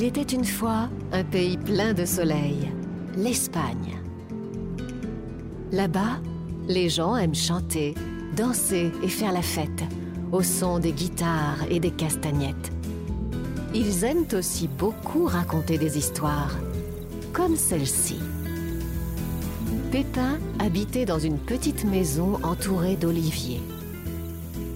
Il était une fois un pays plein de soleil, l'Espagne. Là-bas, les gens aiment chanter, danser et faire la fête au son des guitares et des castagnettes. Ils aiment aussi beaucoup raconter des histoires, comme celle-ci. Pépin habitait dans une petite maison entourée d'oliviers.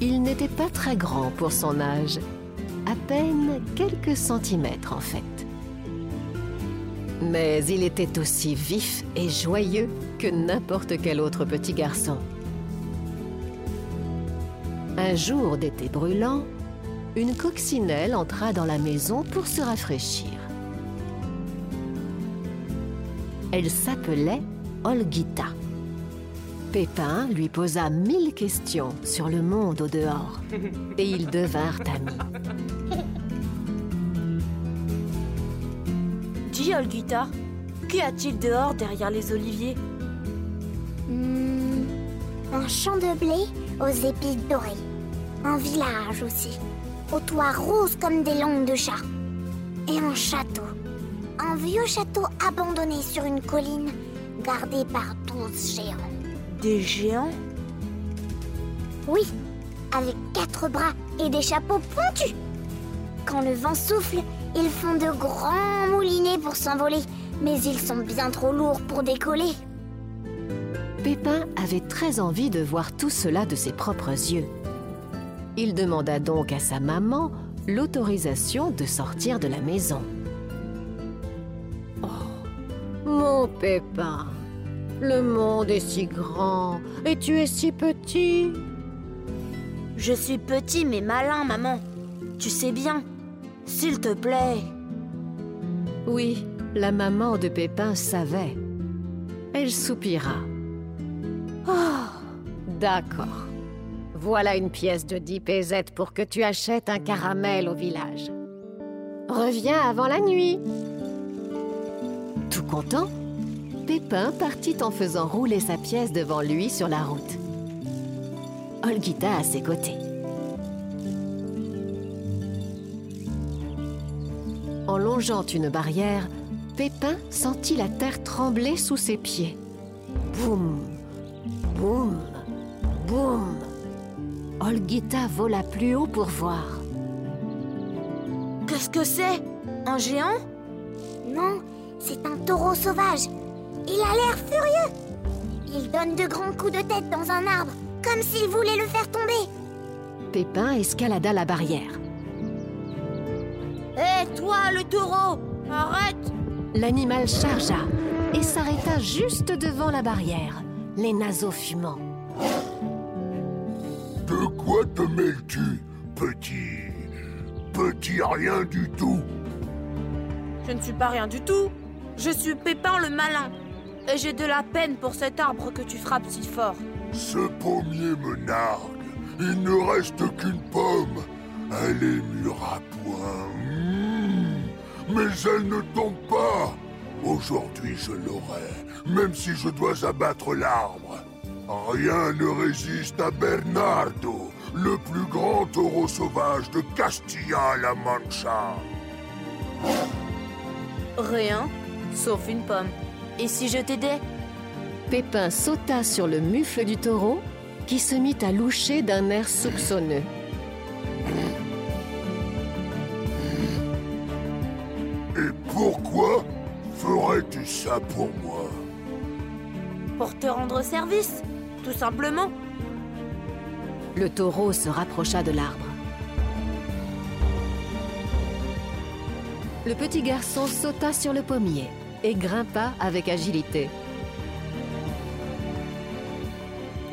Il n'était pas très grand pour son âge, à peine quelques centimètres en fait. Mais il était aussi vif et joyeux que n'importe quel autre petit garçon. Un jour d'été brûlant, une coccinelle entra dans la maison pour se rafraîchir. Elle s'appelait Olguita. Pépin lui posa mille questions sur le monde au dehors et ils devinrent amis. Dis, Olguita, qu'y a-t-il dehors derrière les oliviers Hmm, un champ de blé aux épis dorés. Un village aussi, aux toits roses comme des langues de chat. Et un château. Un vieux château abandonné sur une colline, gardé par douze géants. Des géants Oui, avec quatre bras et des chapeaux pointus. Quand le vent souffle, ils font de grands moulinets pour s'envoler, mais ils sont bien trop lourds pour décoller. Pépin avait très envie de voir tout cela de ses propres yeux. Il demanda donc à sa maman l'autorisation de sortir de la maison. Oh, mon Pépin, le monde est si grand et tu es si petit. Je suis petit mais malin, maman. Tu sais bien. S'il te plaît. Oui, la maman de Pépin savait. Elle soupira. Oh, d'accord. Voilà une pièce de 10 pesettes pour que tu achètes un caramel au village. Reviens avant la nuit. Tout content, Pépin partit en faisant rouler sa pièce devant lui sur la route. Olguita à ses côtés. Longeant une barrière, Pépin sentit la terre trembler sous ses pieds. Boum, boum, boum. Olguita vola plus haut pour voir. Qu'est-ce que c'est? Un géant? Non, c'est un taureau sauvage. Il a l'air furieux. Il donne de grands coups de tête dans un arbre, comme s'il voulait le faire tomber. Pépin escalada la barrière. Toi, le taureau Arrête L'animal chargea et s'arrêta juste devant la barrière, les naseaux fumants. De quoi te mêles-tu, petit? Petit rien du tout Je ne suis pas rien du tout. Je suis Pépin le malin. Et j'ai de la peine pour cet arbre que tu frappes si fort. Ce pommier me nargue. Il ne reste qu'une pomme. Elle est mûre à point. Mais elle ne tombe pas. Aujourd'hui, je l'aurai, même si je dois abattre l'arbre. Rien ne résiste à Bernardo, le plus grand taureau sauvage de Castilla-La Mancha. Rien, sauf une pomme. Et si je t'aidais? Pépin sauta sur le mufle du taureau qui se mit à loucher d'un air soupçonneux. Pourquoi ferais-tu ça pour moi Pour te rendre service, tout simplement. Le taureau se rapprocha de l'arbre. Le petit garçon sauta sur le pommier et grimpa avec agilité.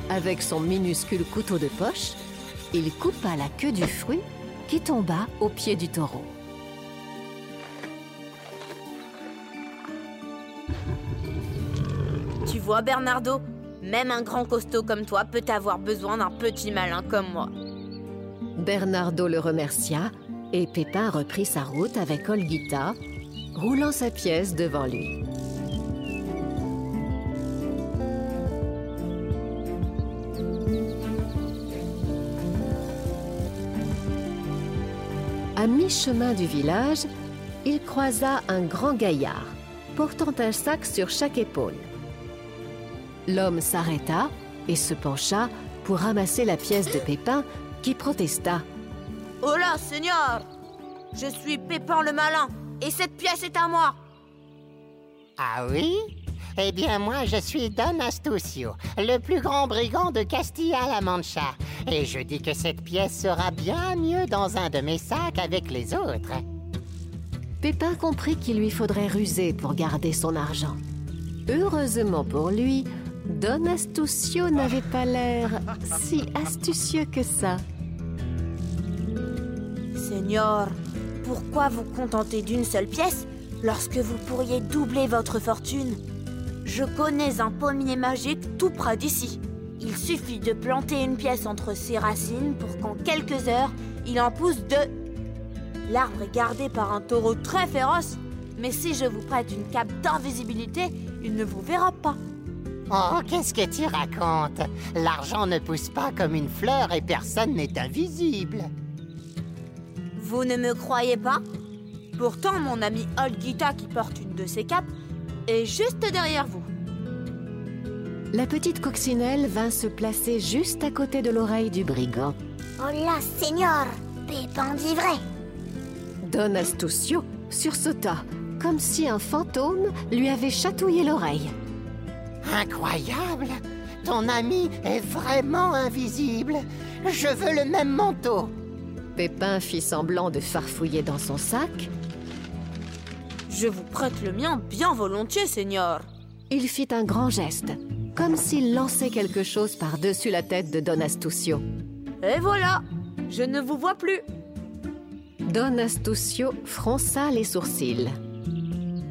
Avec son minuscule couteau de poche, il coupa la queue du fruit qui tomba au pied du taureau. Tu vois, Bernardo, même un grand costaud comme toi peut avoir besoin d'un petit malin comme moi. Bernardo le remercia et Pépin reprit sa route avec Olguita, roulant sa pièce devant lui. À mi-chemin du village, il croisa un grand gaillard, portant un sac sur chaque épaule. L'homme s'arrêta et se pencha pour ramasser la pièce de Pépin qui protesta. Oh là, Seigneur Je suis Pépin le malin, et cette pièce est à moi Ah oui? Eh bien moi je suis Don Astucio, le plus grand brigand de Castilla-La Mancha. Et je dis que cette pièce sera bien mieux dans un de mes sacs avec les autres. Pépin comprit qu'il lui faudrait ruser pour garder son argent. Heureusement pour lui, Don Astucio n'avait pas l'air si astucieux que ça. Seigneur, pourquoi vous contenter d'une seule pièce lorsque vous pourriez doubler votre fortune? Je connais un pommier magique tout près d'ici. Il suffit de planter une pièce entre ses racines pour qu'en quelques heures, il en pousse deux. L'arbre est gardé par un taureau très féroce, mais si je vous prête une cape d'invisibilité, il ne vous verra pas. Oh, qu'est-ce que tu racontes? L'argent ne pousse pas comme une fleur et personne n'est invisible. Vous ne me croyez pas? Pourtant, mon ami Olgita, qui porte une de ces capes, est juste derrière vous. La petite coccinelle vint se placer juste à côté de l'oreille du brigand. Oh là, Seigneur Pépin dit vrai Don Astucio sursauta, comme si un fantôme lui avait chatouillé l'oreille. Incroyable Ton ami est vraiment invisible. Je veux le même manteau. Pépin fit semblant de farfouiller dans son sac. Je vous prête le mien bien volontiers, Seigneur. Il fit un grand geste, comme s'il lançait quelque chose par-dessus la tête de Don Astucio. Et voilà Je ne vous vois plus Don Astucio fronça les sourcils.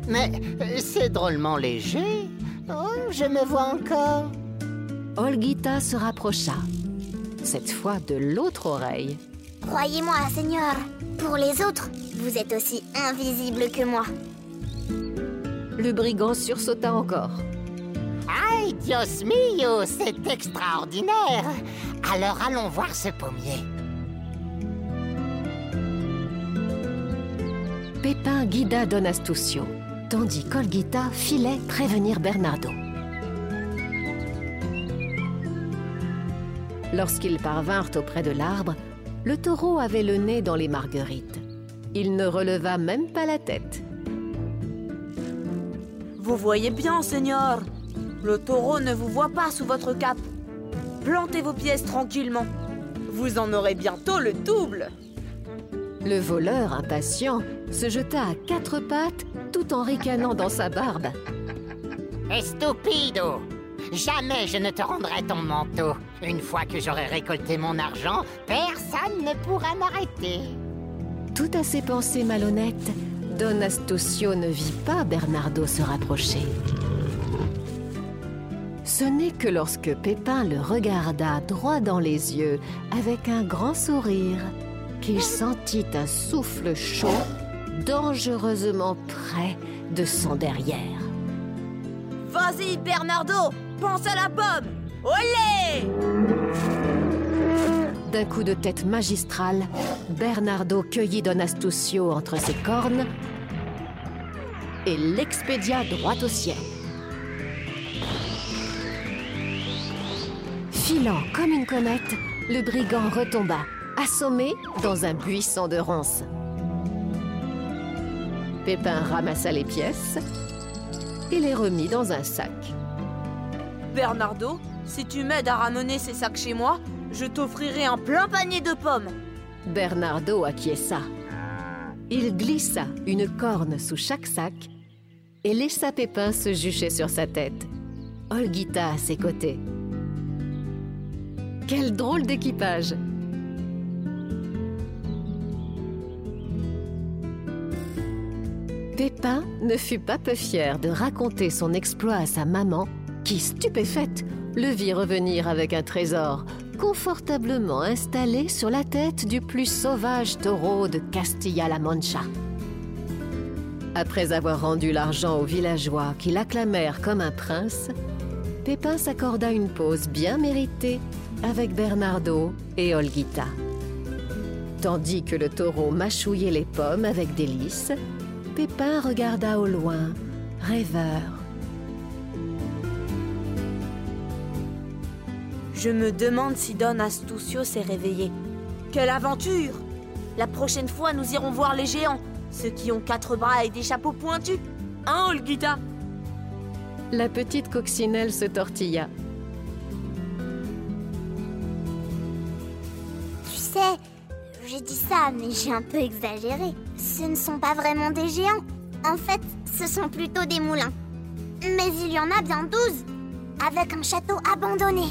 Mais euh, c'est drôlement léger. Oh, je me vois encore. Olguita se rapprocha, cette fois de l'autre oreille. Croyez-moi, Seigneur, pour les autres, vous êtes aussi invisible que moi. Le brigand sursauta encore. Aïe, Dios mio, c'est extraordinaire. Alors allons voir ce pommier. Pépin guida Don Astucio, tandis qu'Olguita filait prévenir Bernardo. Lorsqu'ils parvinrent auprès de l'arbre, le taureau avait le nez dans les marguerites. Il ne releva même pas la tête. Vous voyez bien, Seigneur Le taureau ne vous voit pas sous votre cape. Plantez vos pièces tranquillement. Vous en aurez bientôt le double. Le voleur, impatient, se jeta à quatre pattes tout en ricanant dans sa barbe. Estupido Jamais je ne te rendrai ton manteau. Une fois que j'aurai récolté mon argent, personne ne pourra m'arrêter. Tout à ses pensées malhonnêtes, Don Astucio ne vit pas Bernardo se rapprocher. Ce n'est que lorsque Pépin le regarda droit dans les yeux avec un grand sourire qu'il sentit un souffle chaud dangereusement près de son derrière. Vas-y, Bernardo Pense à la pomme Olé D'un coup de tête magistral, Bernardo cueillit Don Astucio entre ses cornes et l'expédia droit au ciel. Filant comme une comète, le brigand retomba, assommé dans un buisson de ronces. Pépin ramassa les pièces et les remit dans un sac. Bernardo, si tu m'aides à ramener ces sacs chez moi, je t'offrirai un plein panier de pommes. Bernardo acquiesça. Il glissa une corne sous chaque sac et laissa Pépin se jucher sur sa tête. Olguita à ses côtés. Quel drôle d'équipage Pépin ne fut pas peu fier de raconter son exploit à sa maman, qui, stupéfaite, le vit revenir avec un trésor confortablement installé sur la tête du plus sauvage taureau de Castilla-La Mancha. Après avoir rendu l'argent aux villageois qui l'acclamèrent comme un prince, Pépin s'accorda une pause bien méritée avec Bernardo et Olguita. Tandis que le taureau mâchouillait les pommes avec délice, Pépin regarda au loin, rêveur. Je me demande si Don Astucio s'est réveillé. Quelle aventure La prochaine fois, nous irons voir les géants, ceux qui ont quatre bras et des chapeaux pointus. Hein, Olguita? La petite coccinelle se tortilla. Ça, mais j'ai un peu exagéré. Ce ne sont pas vraiment des géants. En fait, ce sont plutôt des moulins. Mais il y en a bien douze, avec un château abandonné.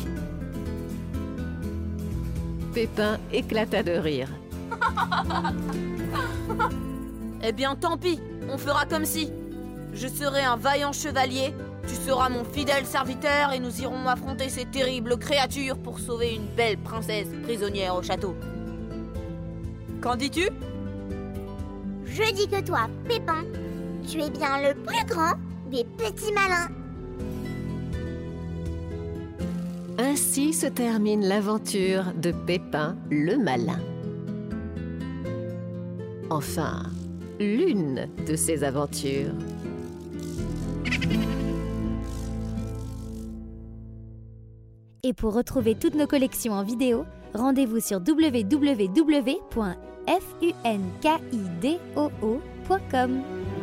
Pépin éclata de rire. Eh bien, tant pis, on fera comme si. Je serai un vaillant chevalier, tu seras mon fidèle serviteur et nous irons affronter ces terribles créatures pour sauver une belle princesse prisonnière au château. Qu'en dis-tu Je dis que toi, Pépin, tu es bien le plus grand des petits malins. Ainsi se termine l'aventure de Pépin le Malin. Enfin, l'une de ses aventures. Et pour retrouver toutes nos collections en vidéo, rendez-vous sur www.funkidoo.com.